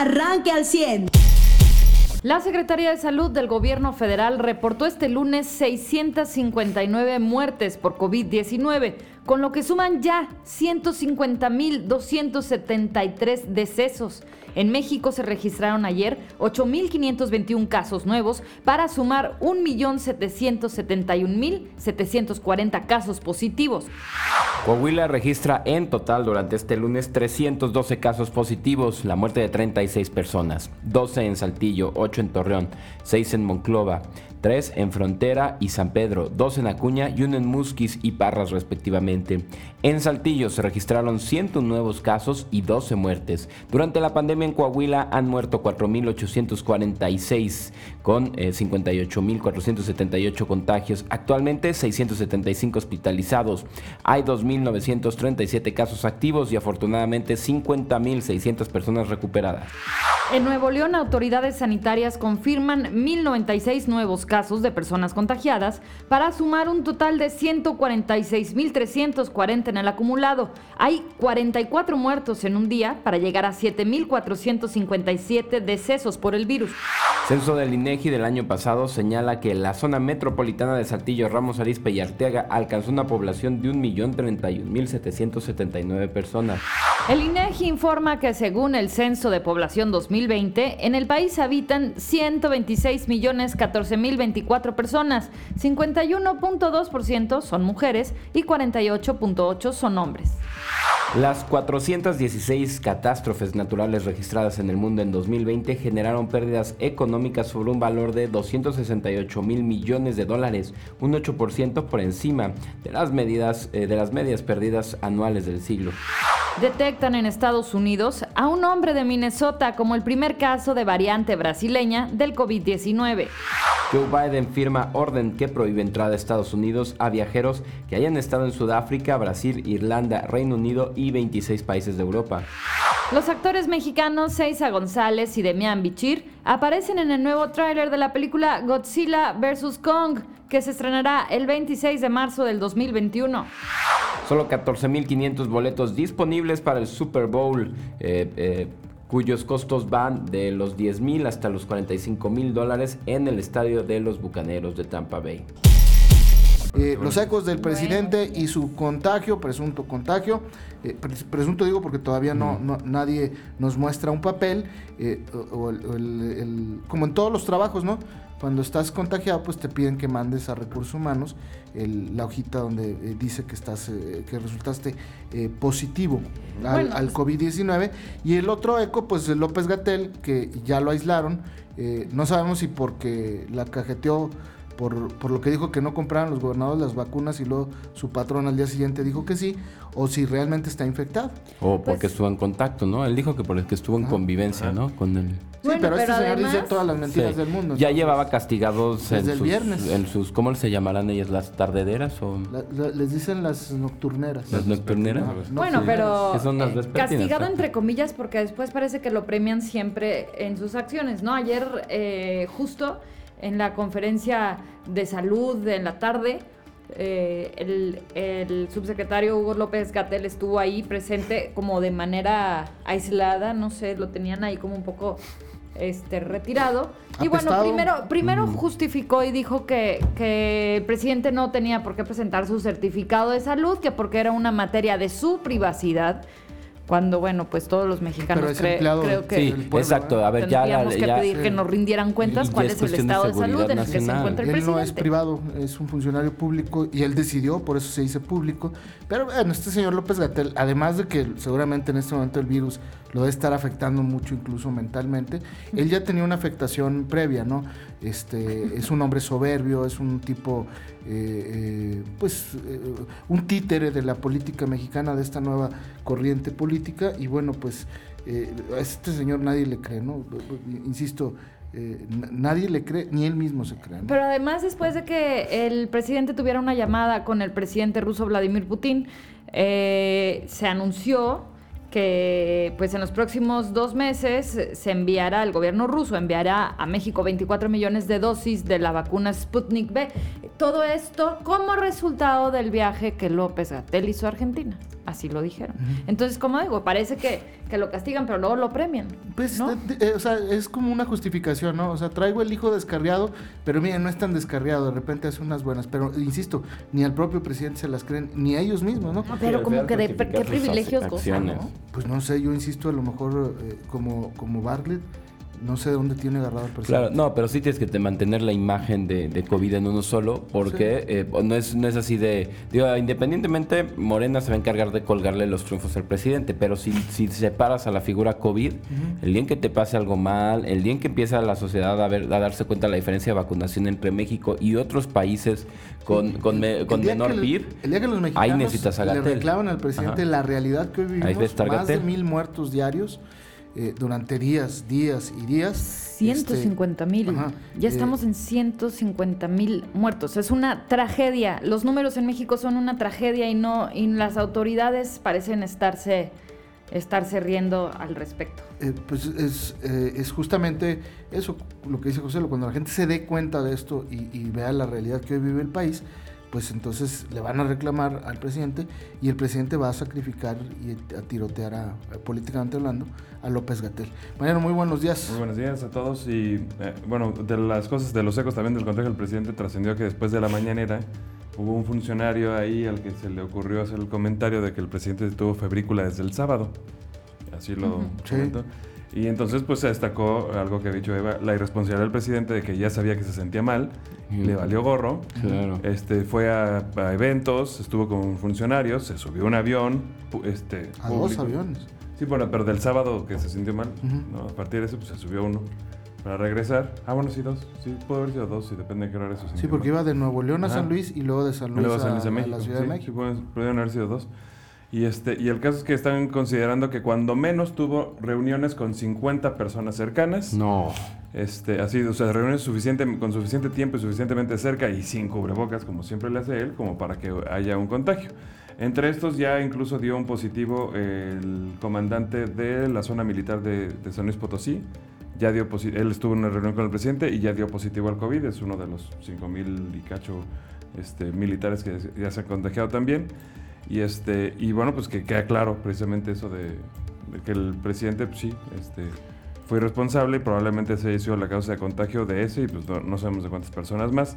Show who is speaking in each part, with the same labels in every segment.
Speaker 1: arranque al 100.
Speaker 2: La Secretaría de Salud del Gobierno Federal reportó este lunes 659 muertes por COVID-19 con lo que suman ya 150.273 decesos. En México se registraron ayer 8.521 casos nuevos para sumar 1.771.740 casos positivos.
Speaker 3: Coahuila registra en total durante este lunes 312 casos positivos, la muerte de 36 personas, 12 en Saltillo, 8 en Torreón, 6 en Monclova, 3 en Frontera y San Pedro, 2 en Acuña y 1 en Musquis y Parras respectivamente. En Saltillo se registraron 101 nuevos casos y 12 muertes. Durante la pandemia en Coahuila han muerto 4.846 con 58.478 eh, contagios. Actualmente 675 hospitalizados. Hay 2.937 casos activos y afortunadamente 50.600 personas recuperadas.
Speaker 2: En Nuevo León, autoridades sanitarias confirman 1.096 nuevos casos de personas contagiadas para sumar un total de 146.340 en el acumulado. Hay 44 muertos en un día para llegar a 7.457 decesos por el virus.
Speaker 3: Censo del INEGI del año pasado señala que la zona metropolitana de Saltillo, Ramos Arizpe y Arteaga alcanzó una población de 1.031.779 personas.
Speaker 2: El INEGI informa que según el Censo de Población 2020, en el país habitan 126 millones 14 mil 24 personas, 51.2% son mujeres y 48.8 son hombres.
Speaker 3: Las 416 catástrofes naturales registradas en el mundo en 2020 generaron pérdidas económicas sobre un valor de 268 mil millones de dólares, un 8% por encima de las, medidas, eh, de las medias perdidas anuales del siglo
Speaker 2: detectan en Estados Unidos a un hombre de Minnesota como el primer caso de variante brasileña del COVID-19.
Speaker 3: Joe Biden firma orden que prohíbe entrada a Estados Unidos a viajeros que hayan estado en Sudáfrica, Brasil, Irlanda, Reino Unido y 26 países de Europa.
Speaker 2: Los actores mexicanos Seiza González y Demian Bichir aparecen en el nuevo tráiler de la película Godzilla vs. Kong, que se estrenará el 26 de marzo del 2021.
Speaker 3: Solo 14.500 boletos disponibles para el Super Bowl, eh, eh, cuyos costos van de los 10.000 hasta los 45.000 dólares en el estadio de los Bucaneros de Tampa Bay.
Speaker 4: Eh, los ecos del presidente y su contagio, presunto contagio, presunto digo porque todavía no, nadie nos muestra un papel, como en todos los trabajos, ¿no? Cuando estás contagiado, pues te piden que mandes a recursos humanos la hojita donde eh, dice que estás, eh, que resultaste eh, positivo al, al pues COVID-19. Y el otro eco, pues López Gatel, que ya lo aislaron. no sabemos si porque la cajeteó por, por, lo que dijo que no compraran los gobernadores las vacunas y luego su patrón al día siguiente dijo que sí, o si realmente está infectado.
Speaker 3: O porque pues estuvo en contacto, ¿no? Él dijo que por el que estuvo en convivencia, ¿no? Con el...
Speaker 4: Sí, pero, este señor dice todas las mentiras del mundo.
Speaker 3: Ya llevaba castigados en sus, viernes. en sus, ¿cómo se llamarán ellas? ¿Las tardederas o...?
Speaker 4: les dicen las nocturneras.
Speaker 3: ¿Las nocturneras?
Speaker 2: bueno, pero son las eh, castigado entre comillas porque después parece que lo premian siempre en sus acciones, ¿no? Ayer eh, justo en la conferencia de salud de la tarde. Eh, el, subsecretario Hugo López Gatel estuvo ahí presente como de manera aislada, no sé, lo tenían ahí como un poco este, retirado. Y bueno, primero, primero justificó y dijo que, que el presidente no tenía por qué presentar su certificado de salud, que porque era una materia de su privacidad cuando bueno pues todos los mexicanos creo que
Speaker 3: sí, exacto. A ver ya,
Speaker 2: que pedir que nos rindieran cuentas cuál es, el estado de, salud en el que se encuentra el
Speaker 4: él
Speaker 2: no
Speaker 4: es privado es un funcionario público y él decidió por eso se dice público. Pero bueno este señor López Gatel además de que seguramente en este momento el virus lo debe estar afectando mucho incluso mentalmente él ya tenía una afectación previa no este es un hombre soberbio es un tipo eh, eh, pues eh, un títere de la política mexicana, de esta nueva corriente política, y bueno, pues a este señor nadie le cree, ¿no? Insisto, nadie le cree, ni él mismo se cree.
Speaker 2: Pero además, después de que el presidente tuviera una llamada con el presidente ruso Vladimir Putin, se anunció que pues en los próximos dos meses se enviará, el gobierno ruso enviará a México 24 millones de dosis de la vacuna Sputnik B. Todo esto como resultado del viaje que López Gatel hizo a Argentina. Así lo dijeron. Entonces, como digo, parece que, que, lo castigan, pero luego lo premian.
Speaker 4: Pues,
Speaker 2: ¿no?
Speaker 4: Eh, o sea, es como una justificación, ¿no? O sea, traigo el hijo descarriado, pero miren, no es tan descarriado, de repente hace unas buenas. Pero, insisto, ni al propio presidente se las creen, ni a ellos mismos, ¿no?
Speaker 2: pero como que de qué privilegios gozan, ¿no?
Speaker 4: Pues no sé, yo insisto, a lo mejor eh, como, como Bartlett no sé de dónde tiene agarrado el presidente.
Speaker 3: Claro, no, pero sí tienes que mantener la imagen de, de COVID en uno solo, porque eh, no, es, no es así de. Digo, independientemente, Morena se va a encargar de colgarle los triunfos al presidente, pero si, si separas a la figura COVID, el día en que te pase algo mal, el día en que empieza la sociedad a, ver, a darse cuenta de la diferencia de vacunación entre México y otros países con, con, menor PIB,
Speaker 4: el día que los mexicanos ahí necesitas a le reclaman al presidente la realidad que hoy vivimos, más de mil muertos diarios. Eh, durante días, días y días.
Speaker 2: 150 este, mil. ya eh, estamos en 150 mil muertos. Es una tragedia. Los números en México son una tragedia y no y las autoridades parecen estarse estarse riendo al respecto.
Speaker 4: Eh, pues es, es, justamente eso lo que dice José, cuando la gente se dé cuenta de esto y, y vea la realidad que hoy vive el país, pues entonces le van a reclamar al presidente y el presidente va a sacrificar y a tirotear a, políticamente hablando a López Gatel. Mariano, muy buenos días.
Speaker 1: Muy buenos días a todos y eh, bueno, de las cosas de los ecos también del Consejo del presidente trascendió que después de la mañanera hubo un funcionario ahí al que se le ocurrió hacer el comentario de que el presidente tuvo febrícula desde el sábado. Así lo comentó. Y entonces pues se destacó algo que ha dicho Eva, la irresponsabilidad del presidente de que ya sabía que se sentía mal, le valió gorro, este, fue a, eventos, estuvo con funcionarios, se subió a un avión. Este,
Speaker 4: a dos aviones.
Speaker 1: Sí, bueno, pero del sábado que se sintió mal, a partir de eso pues, se subió uno para regresar. Ah, bueno, sí, dos. Sí, puede haber sido dos, sí, depende de qué hora eso
Speaker 4: Sí, porque iba de Nuevo León a San Luis y luego de San Luis, a, a, la Ciudad de México.
Speaker 1: Sí, pudieron haber sido dos. Y, este, y el caso es que están considerando que cuando menos tuvo reuniones con 50 personas cercanas.
Speaker 3: No.
Speaker 1: Este, así, o sea, reuniones suficiente, con suficiente tiempo y suficientemente cerca y sin cubrebocas, como siempre le hace él, como para que haya un contagio. Entre estos ya incluso dio un positivo el comandante de la zona militar de, San Luis Potosí. Ya dio él estuvo en una reunión con el presidente y ya dio positivo al COVID. Es uno de los 5.000 y cacho este, militares que ya se han contagiado también. Y, este, y bueno, pues que queda claro precisamente eso de, que el presidente, pues sí, este, fue irresponsable y probablemente se hizo la causa de contagio de ese y pues no, sabemos de cuántas personas más.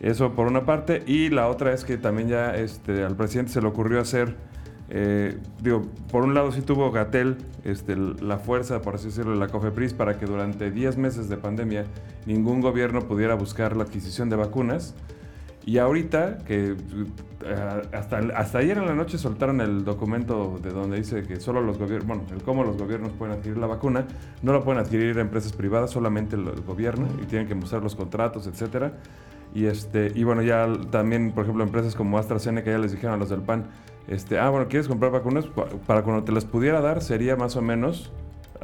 Speaker 1: Eso por una parte. Y la otra es que también ya este, al presidente se le ocurrió hacer, eh, digo, por un lado sí tuvo Gatel este, la fuerza, por así decirlo, de la COFEPRIS para que durante 10 meses de pandemia ningún gobierno pudiera buscar la adquisición de vacunas. Y ahorita, que eh, hasta, hasta ayer en la noche soltaron el documento de donde dice que solo los gobiernos, bueno, el cómo los gobiernos pueden adquirir la vacuna, no lo pueden adquirir empresas privadas, solamente el, gobierno, y tienen que mostrar los contratos, etcétera. Y, este, y bueno, ya también, por ejemplo, empresas como AstraZeneca ya les dijeron a los del PAN, este, ah, bueno, ¿quieres comprar vacunas? Para cuando te las pudiera dar sería más o menos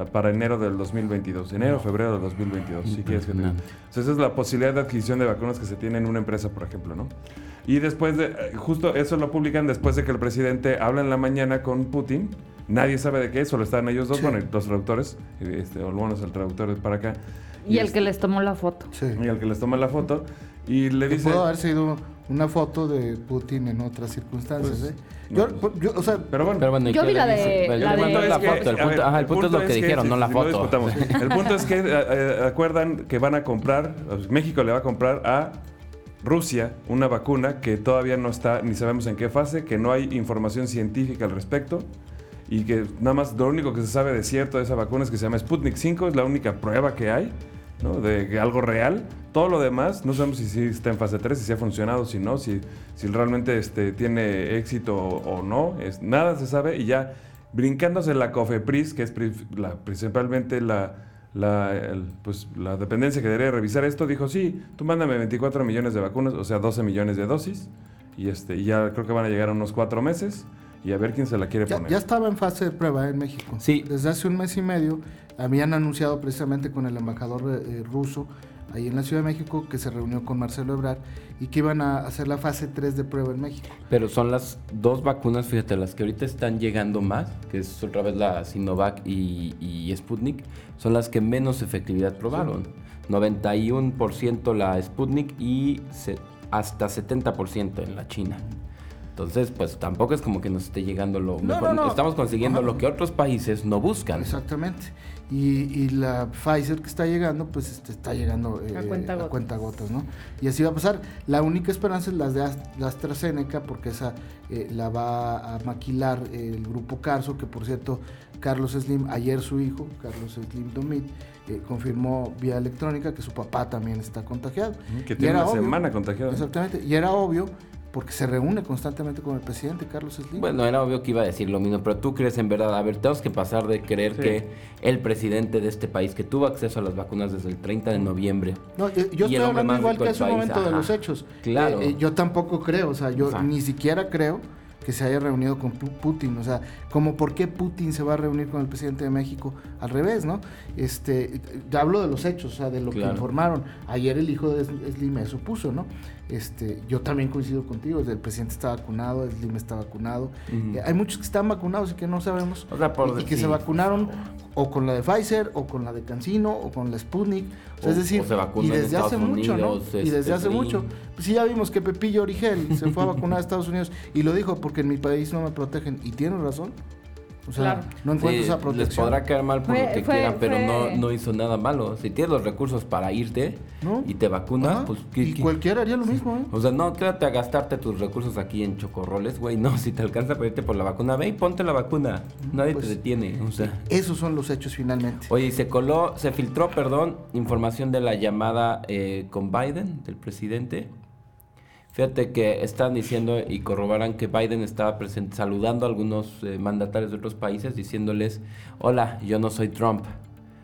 Speaker 1: para enero del 2022, enero, febrero del 2022, si quieres que te... esa es la posibilidad de adquisición de vacunas que se tiene en una empresa, por ejemplo, ¿no? Y después de, eh, justo eso lo publican después de que el presidente habla en la mañana con Putin, nadie sabe de qué, solo están ellos dos, bueno, los traductores, este, o bueno, el traductor para acá.
Speaker 2: Y, el que les tomó la foto.
Speaker 1: Sí. Y el que les toma la foto. Y le dice...
Speaker 4: Pudo haber sido una foto de Putin en otras circunstancias, pues, ¿eh? Yo, o sea,
Speaker 1: pero bueno,
Speaker 2: yo vi la de,
Speaker 3: la, foto. El punto, ajá, el punto, es lo que, dijeron, no la foto.
Speaker 1: el punto es que eh, eh, acuerdan que van a comprar, México le va a comprar a Rusia una vacuna que todavía no está, ni sabemos en qué fase, que no hay información científica al respecto y que nada más lo único que se sabe de cierto de esa vacuna es que se llama Sputnik 5, es la única prueba que hay ¿no? de algo real. Todo lo demás, no sabemos si, está en fase 3, si, ha funcionado, si no, si, si realmente este, tiene éxito o, no. Es, nada se sabe y ya brincándose la COFEPRIS, que es principalmente la, la, pues, la dependencia que debería revisar esto, dijo, sí, tú mándame 24 millones de vacunas, o sea, 12 millones de dosis, y, este, y ya creo que van a llegar a unos cuatro meses y a ver quién se la quiere poner.
Speaker 4: Ya estaba en fase de prueba en México.
Speaker 3: Sí.
Speaker 4: Desde hace un mes y medio habían anunciado precisamente con el embajador eh, ruso ahí en la Ciudad de México que se reunió con Marcelo Ebrard y que iban a hacer la fase 3 de prueba en México.
Speaker 3: Pero son las dos vacunas, fíjate, las que ahorita están llegando más, que es otra vez la Sinovac y, Sputnik, son las que menos efectividad probaron. 91% la Sputnik y hasta 70% en la China. Entonces, pues tampoco es como que nos esté llegando lo mejor. Estamos consiguiendo lo que otros países no buscan.
Speaker 4: Exactamente. Y, la Pfizer que está llegando, pues este, está llegando
Speaker 2: a, cuenta
Speaker 4: cuenta gotas, ¿no? Y así va a pasar. La única esperanza es la de AstraZeneca, porque esa eh, la va a maquilar el grupo Carso, que por cierto, Carlos Slim, ayer su hijo, Carlos Slim Domit, eh, confirmó vía electrónica que su papá también está contagiado.
Speaker 1: Que tiene una semana contagiado.
Speaker 4: Exactamente. Y era obvio porque se reúne constantemente con el presidente Carlos Slim.
Speaker 3: Bueno, era obvio que iba a decir lo mismo, pero tú crees en verdad, a ver, tenemos que pasar de creer que el presidente de este país, que tuvo acceso a las vacunas desde el 30 de noviembre.
Speaker 4: No, yo, estoy hablando igual que hace un momento de los hechos.
Speaker 3: Claro.
Speaker 4: Eh, eh, yo tampoco creo, o sea, yo ni siquiera creo que se haya reunido con Putin, o sea, como por qué Putin se va a reunir con el presidente de México, al revés, ¿no? Este, ya hablo de los hechos, o sea, de lo que informaron. Ayer el hijo de Slim eso puso, ¿no? Este, yo también coincido contigo, el presidente está vacunado, Slim está vacunado. Eh, hay muchos que están vacunados y que no sabemos. y, que se vacunaron o con la de Pfizer, o con la de Cancino, o con la Sputnik. es decir, y desde hace mucho, ¿no? y desde hace mucho. Pues sí, ya vimos que Pepillo Origel se fue a vacunar a Estados Unidos y lo dijo porque en mi país no me protegen. Y tiene razón. O sea, no encuentro esa protección.
Speaker 3: Les podrá caer mal por lo que quieran, pero no, no hizo nada malo. Si tienes los recursos para irte y te vacunas, pues...
Speaker 4: y cualquiera haría lo mismo, ¿eh?
Speaker 3: O sea, no, quédate a gastarte tus recursos aquí en chocorroles, güey. No, si te alcanza a irte por la vacuna, ve y ponte la vacuna. Nadie te pues, detiene, o sea...
Speaker 4: Esos son los hechos finalmente.
Speaker 3: Oye, se coló, se filtró, perdón, información de la llamada eh, con Biden, del presidente Fíjate que están diciendo y corroboran que Biden estaba presente, saludando a algunos eh, mandatarios de otros países, diciéndoles, hola, yo no soy Trump,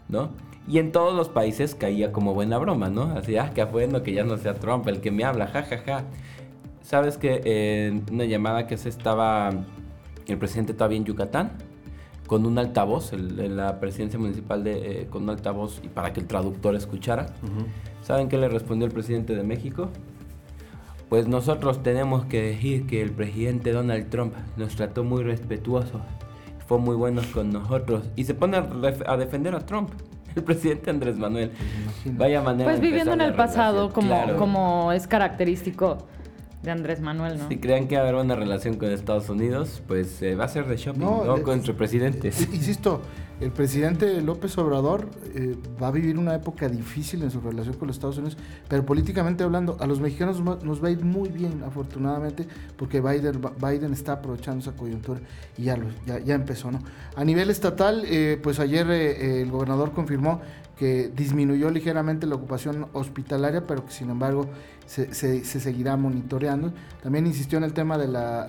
Speaker 3: ¿no? Y en todos los países caía como buena broma, ¿no? Así, ah, qué bueno que ya no sea Trump el que me habla, jajaja. Ja, ja. Sabes que en una llamada que se estaba el presidente todavía en Yucatán, con un altavoz, en la presidencia municipal de, eh, con un altavoz y para que el traductor escuchara. ¿Saben qué le respondió el presidente de México? Pues nosotros tenemos que decir que el presidente Donald Trump nos trató muy respetuoso, fue muy bueno con nosotros y se pone a, defender a Trump. El presidente Andrés Manuel. Vaya manera.
Speaker 2: Pues viviendo en el pasado, como, como es característico de Andrés Manuel, ¿no?
Speaker 3: Si crean que va a haber una relación con Estados Unidos, pues eh, va a ser de shopping, no, con entre presidentes.
Speaker 4: Insisto, el presidente López Obrador eh, va a vivir una época difícil en su relación con los Estados Unidos, pero políticamente hablando, a los mexicanos nos va a ir muy bien, afortunadamente, porque Biden, está aprovechando esa coyuntura y ya, ya, empezó, ¿no? A nivel estatal, eh, pues ayer eh, el gobernador confirmó que disminuyó ligeramente la ocupación hospitalaria, pero que sin embargo se, se, seguirá monitoreando. También insistió en el tema de la,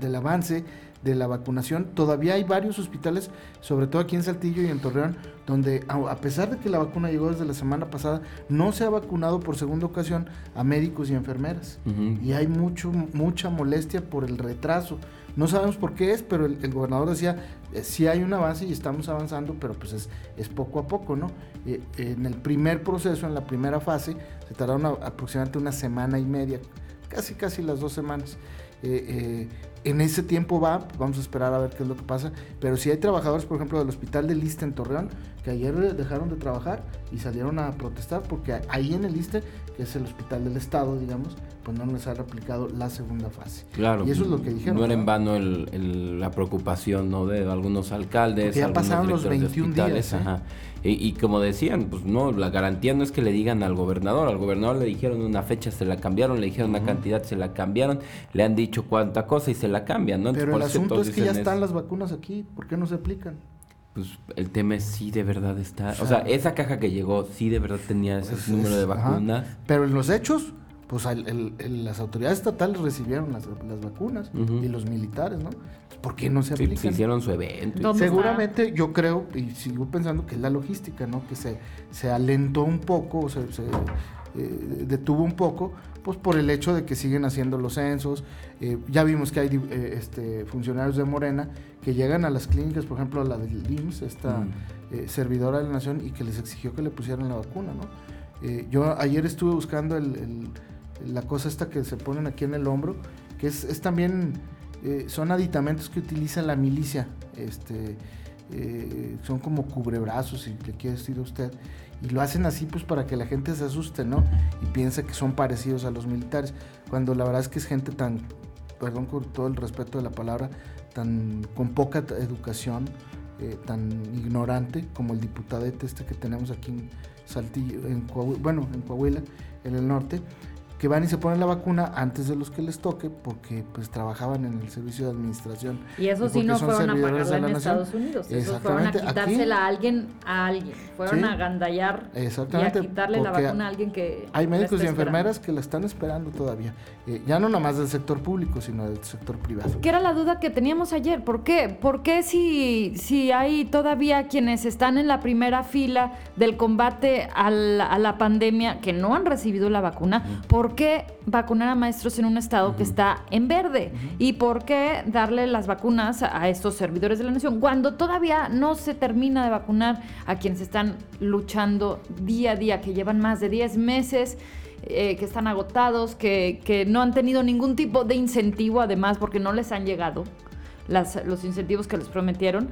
Speaker 4: del avance de la vacunación. Todavía hay varios hospitales, sobre todo aquí en Saltillo y en Torreón, donde a pesar de que la vacuna llegó desde la semana pasada, no se ha vacunado por segunda ocasión a médicos y enfermeras. Y hay mucho, mucha molestia por el retraso. No sabemos por qué es, pero el, gobernador decía, eh, sí hay un avance y estamos avanzando, pero pues es, es poco a poco, ¿no? Eh, en el primer proceso, en la primera fase, se tardaron aproximadamente una semana y media, casi casi las dos semanas. Eh, en ese tiempo va, vamos a esperar a ver qué es lo que pasa, pero si hay trabajadores, por ejemplo, del hospital de Liste en Torreón, que ayer dejaron de trabajar y salieron a protestar porque ahí en el Liste, que es el hospital del Estado, digamos, pues no les ha aplicado la segunda fase.
Speaker 3: Claro. Y eso es lo que dijeron. No era en vano la preocupación ¿no? de algunos alcaldes. Porque
Speaker 4: ya pasaron los 21 días.
Speaker 3: ¿eh? Y, como decían, pues no, la garantía no es que le digan al gobernador. Al gobernador le dijeron una fecha, se la cambiaron, le dijeron una cantidad, se la cambiaron, le han dicho cuánta cosa y se la cambian, ¿no?
Speaker 4: Pero el asunto es que ya están las vacunas aquí, ¿por qué no se aplican?
Speaker 3: Pues el tema es si de verdad está. O sea, esa caja que llegó, sí de verdad tenía ese pues número de vacunas.
Speaker 4: Pero en los hechos, pues las autoridades estatales recibieron las, vacunas y los militares, ¿no? ¿Por qué no se aplican?
Speaker 3: Sí, hicieron su evento.
Speaker 4: Seguramente yo creo y sigo pensando que es la logística, ¿no? Que se, se alentó un poco, o se, eh, detuvo un poco, pues por el hecho de que siguen haciendo los censos. Eh, ya vimos que hay eh, este, funcionarios de Morena que llegan a las clínicas, por ejemplo a la del IMSS, esta servidora de la nación, y que les exigió que le pusieran la vacuna, ¿no? yo ayer estuve buscando el la cosa esta que se ponen aquí en el hombro, que es, también, eh, son aditamentos que utiliza la milicia, este, eh, son como cubrebrazos, si le quiere decir usted, y lo hacen así pues para que la gente se asuste, ¿no? Y piensa que son parecidos a los militares, cuando la verdad es que es gente tan perdón con todo el respeto de la palabra, tan con poca educación, eh, tan ignorante como el diputadete este que tenemos aquí en Saltillo, en bueno, en Coahuila, en el norte, que van y se ponen la vacuna antes de los que les toque porque pues trabajaban en el servicio de administración.
Speaker 2: Y eso sí no fueron a pagarla en Estados Unidos, eso fueron a quitársela a alguien a alguien, fueron a gandallar
Speaker 4: Exactamente,
Speaker 2: y a quitarle la vacuna a alguien que
Speaker 4: Hay médicos y enfermeras que la están esperando todavía, eh, ya no nada más del sector público, sino del sector privado.
Speaker 2: ¿Qué era la duda que teníamos ayer? ¿Por qué? ¿Por qué si, si hay todavía quienes están en la primera fila del combate a la, pandemia que no han recibido la vacuna? ¿Por ¿por qué vacunar a maestros en un estado que está en verde? ¿Y por qué darle las vacunas a estos servidores de la nación cuando todavía no se termina de vacunar a quienes están luchando día a día, que llevan más de 10 meses? Eh, que están agotados, que, no han tenido ningún tipo de incentivo, además, porque no les han llegado los incentivos que les prometieron,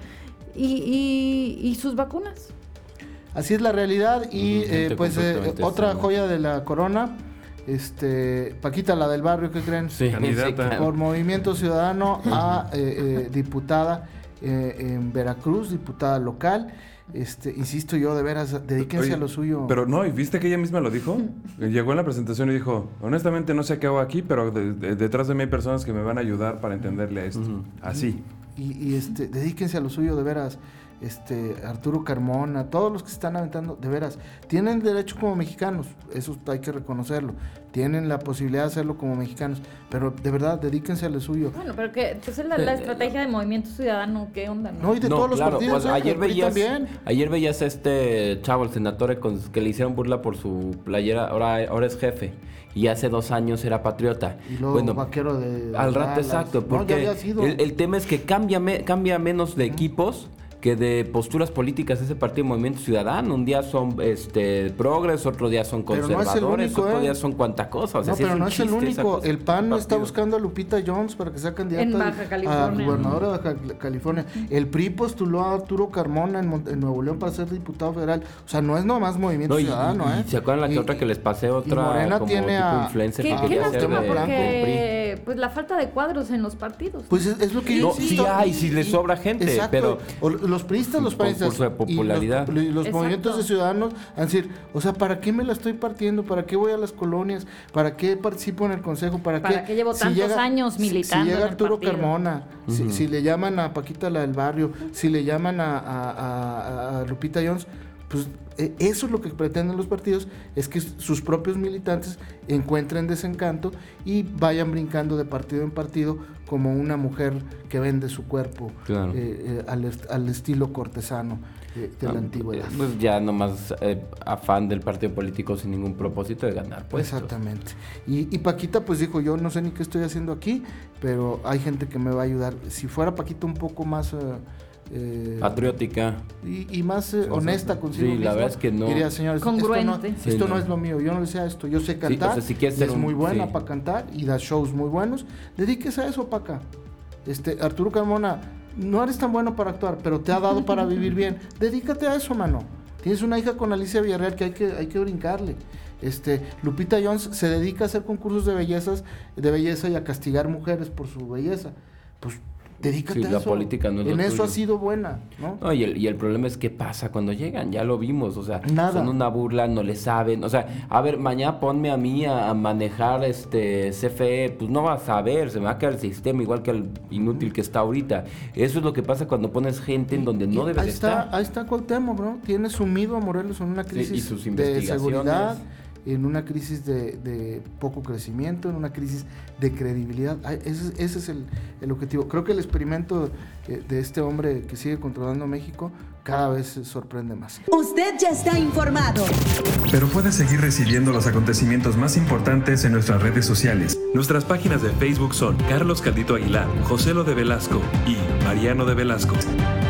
Speaker 2: y, sus vacunas.
Speaker 4: Así es la realidad y eh, pues eh, otra joya de la corona este, Paquita, la del barrio, ¿qué creen?
Speaker 1: Sí, candidata.
Speaker 4: Por Movimiento Ciudadano a eh, eh, diputada eh, en Veracruz, diputada local. Este, insisto yo, de veras, dedíquense a lo suyo.
Speaker 1: Pero no, ¿y viste que ella misma lo dijo? Llegó en la presentación y dijo, honestamente no sé qué hago aquí, pero detrás de mí hay personas que me van a ayudar para entenderle a esto. Así.
Speaker 4: Y, y, este, dedíquense a lo suyo, de veras este, Arturo Carmona, todos los que se están aventando, de veras, tienen derecho como mexicanos, eso hay que reconocerlo, tienen la posibilidad de hacerlo como mexicanos, pero de verdad, dedíquense a lo suyo.
Speaker 2: Bueno, pero que entonces la, la estrategia de Movimiento Ciudadano, ¿qué onda?
Speaker 4: No, y de todos los partidos.
Speaker 3: Pues, ¿eh? ayer, veías, ayer veías a este chavo, el senador, que le hicieron burla por su playera, ahora, ahora es jefe y hace dos años era patriota.
Speaker 4: Y luego bueno, vaquero de.
Speaker 3: Al rato, exacto, porque el, el, tema es que cambia, cambia menos de equipos que de posturas políticas ese partido Movimiento Ciudadano. Un día son este progres, otro día son conservadores, otro ¿eh? día son cuanta cosa.
Speaker 4: no, pero no es el único. El PAN está buscando a Lupita Jones para que sea candidata a gobernadora de Baja California. El PRI postuló a Arturo Carmona en, Nuevo León para ser diputado federal. O sea, no es nomás Movimiento Ciudadano, ¿eh?
Speaker 3: ¿Se acuerdan la que otra que les pasé otra
Speaker 4: Morena como tiene tipo a,
Speaker 3: influencer
Speaker 2: que quería ser de, pues la falta de cuadros en los partidos.
Speaker 4: Pues es, lo que
Speaker 3: yo no, sí hay, si les sobra gente, pero
Speaker 4: los priistas, los países.
Speaker 3: de popularidad.
Speaker 4: Y los, movimientos de ciudadanos, a decir, o sea, ¿para qué me la estoy partiendo? ¿Para qué voy a las colonias? ¿Para qué participo en el consejo? ¿Para,
Speaker 2: ¿Para qué, llevo tantos años militando?
Speaker 4: Si, llega Arturo Carmona, si, le llaman a Paquita la del barrio, si le llaman a, a Lupita Jones, pues e, eso es lo que pretenden los partidos, es que sus propios militantes encuentren desencanto y vayan brincando de partido en partido como una mujer que vende su cuerpo eh, eh, al, estilo cortesano de la ah, antigüedad.
Speaker 3: Pues ya nomás eh, afán del partido político sin ningún propósito de ganar.
Speaker 4: Exactamente. Y, y, Paquita pues dijo, yo no sé ni qué estoy haciendo aquí, pero hay gente que me va a ayudar. Si fuera Paquita un poco más...
Speaker 3: Eh, Patriótica.
Speaker 4: Y, más eh, honesta consigo
Speaker 3: Sí, la verdad es que no.
Speaker 4: Diría, señores, esto, no, es lo mío, yo no deseo esto, yo sé cantar, es muy buena para cantar y da shows muy buenos, dedíquese a eso, Paca. Este, Arturo Carmona, no eres tan bueno para actuar, pero te ha dado para vivir bien, dedícate a eso, mano. Tienes una hija con Alicia Villarreal que hay que, hay que brincarle. Este, Lupita Jones se dedica a hacer concursos de bellezas, de belleza y a castigar mujeres por su belleza. Pues Dedícate a eso.
Speaker 3: política
Speaker 4: En eso ha sido buena, ¿no?
Speaker 3: y, el, y, el, problema es qué pasa cuando llegan, ya lo vimos, o sea, son una burla, no le saben, o sea, a ver, mañana ponme a mí a, manejar este CFE, pues no vas a saber, se me va a caer el sistema igual que el inútil que está ahorita. Eso es lo que pasa cuando pones gente en donde no debe
Speaker 4: estar.
Speaker 3: Ahí
Speaker 4: está Cuauhtémoc, ¿no? Tiene sumido a Morelos en una crisis de seguridad en una crisis de, poco crecimiento, en una crisis de credibilidad. Ese, es el, objetivo. Creo que el experimento eh, de este hombre que sigue controlando México cada vez se sorprende más.
Speaker 5: Usted ya está informado.
Speaker 6: Pero puede seguir recibiendo los acontecimientos más importantes en nuestras redes sociales. Nuestras páginas de Facebook son Carlos Caldito Aguilar, José Lo de Velasco y Mariano de Velasco.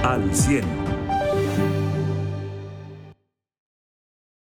Speaker 6: Al 100.